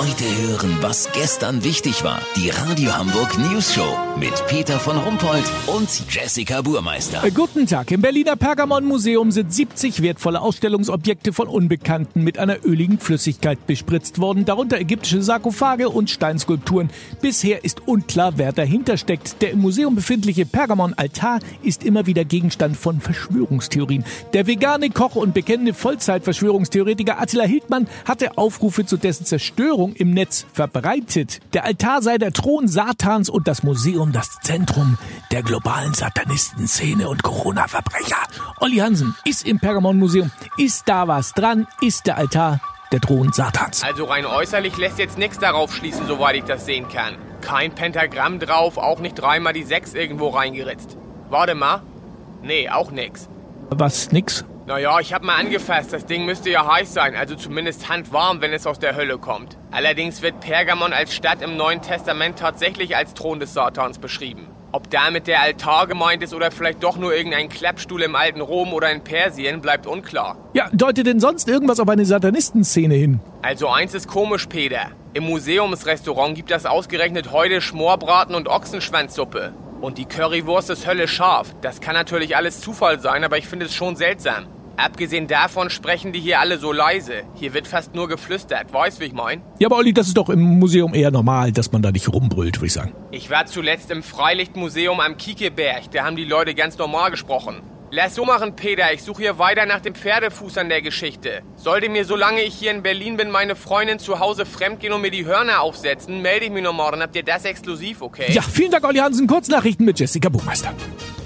Heute hören, was gestern wichtig war. Die Radio Hamburg News Show mit Peter von Rumpold und Jessica Burmeister. Äh, Guten Tag. Im Berliner Pergamon-Museum sind 70 wertvolle Ausstellungsobjekte von Unbekannten mit einer öligen Flüssigkeit bespritzt worden, darunter ägyptische Sarkophage und Steinskulpturen. Bisher ist unklar, wer dahinter steckt. Der im Museum befindliche Pergamon-Altar ist immer wieder Gegenstand von Verschwörungstheorien. Der vegane Koch und bekennende Vollzeit-Verschwörungstheoretiker Attila Hildmann hatte Aufrufe zu dessen Zerstörung im Netz verbreitet. Der Altar sei der Thron Satans und das Museum das Zentrum der globalen Satanistenszene und Corona-Verbrecher. Olli Hansen ist im Pergamon-Museum. Ist da was dran? Ist der Altar der Thron Satans? Also rein äußerlich lässt jetzt nichts darauf schließen, soweit ich das sehen kann. Kein Pentagramm drauf, auch nicht dreimal die Sechs irgendwo reingeritzt. Warte mal. Nee, auch nix. Was, nix? Naja, ich hab mal angefasst, das Ding müsste ja heiß sein, also zumindest handwarm, wenn es aus der Hölle kommt. Allerdings wird Pergamon als Stadt im Neuen Testament tatsächlich als Thron des Satans beschrieben. Ob damit der Altar gemeint ist oder vielleicht doch nur irgendein Klappstuhl im alten Rom oder in Persien, bleibt unklar. Ja, deutet denn sonst irgendwas auf eine Satanistenszene hin? Also eins ist komisch, Peter. Im Museumsrestaurant gibt es ausgerechnet heute Schmorbraten und Ochsenschwanzsuppe. Und die Currywurst ist höllisch scharf. Das kann natürlich alles Zufall sein, aber ich finde es schon seltsam. Abgesehen davon sprechen die hier alle so leise. Hier wird fast nur geflüstert. Weißt, wie ich mein? Ja, aber Olli, das ist doch im Museum eher normal, dass man da nicht rumbrüllt, würde ich sagen. Ich war zuletzt im Freilichtmuseum am Kiekeberg. Da haben die Leute ganz normal gesprochen. Lass so machen, Peter. Ich suche hier weiter nach dem Pferdefuß an der Geschichte. Sollte mir, solange ich hier in Berlin bin, meine Freundin zu Hause fremdgehen und mir die Hörner aufsetzen, melde ich mich noch morgen. Habt ihr das exklusiv, okay? Ja, vielen Dank, Olli Hansen. Kurznachrichten mit Jessica Buchmeister.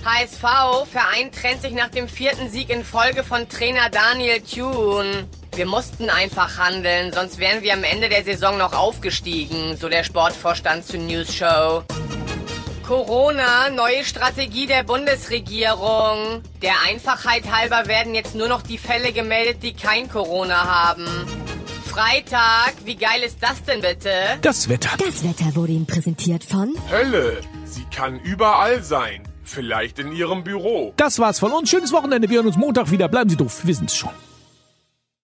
HSV, Verein trennt sich nach dem vierten Sieg in Folge von Trainer Daniel Thune. Wir mussten einfach handeln, sonst wären wir am Ende der Saison noch aufgestiegen, so der Sportvorstand zur News Show. Corona, neue Strategie der Bundesregierung. Der Einfachheit halber werden jetzt nur noch die Fälle gemeldet, die kein Corona haben. Freitag, wie geil ist das denn bitte? Das Wetter. Das Wetter wurde Ihnen präsentiert von Hölle. Sie kann überall sein. Vielleicht in Ihrem Büro. Das war's von uns. Schönes Wochenende. Wir hören uns Montag wieder. Bleiben Sie doof. Wir sind's schon.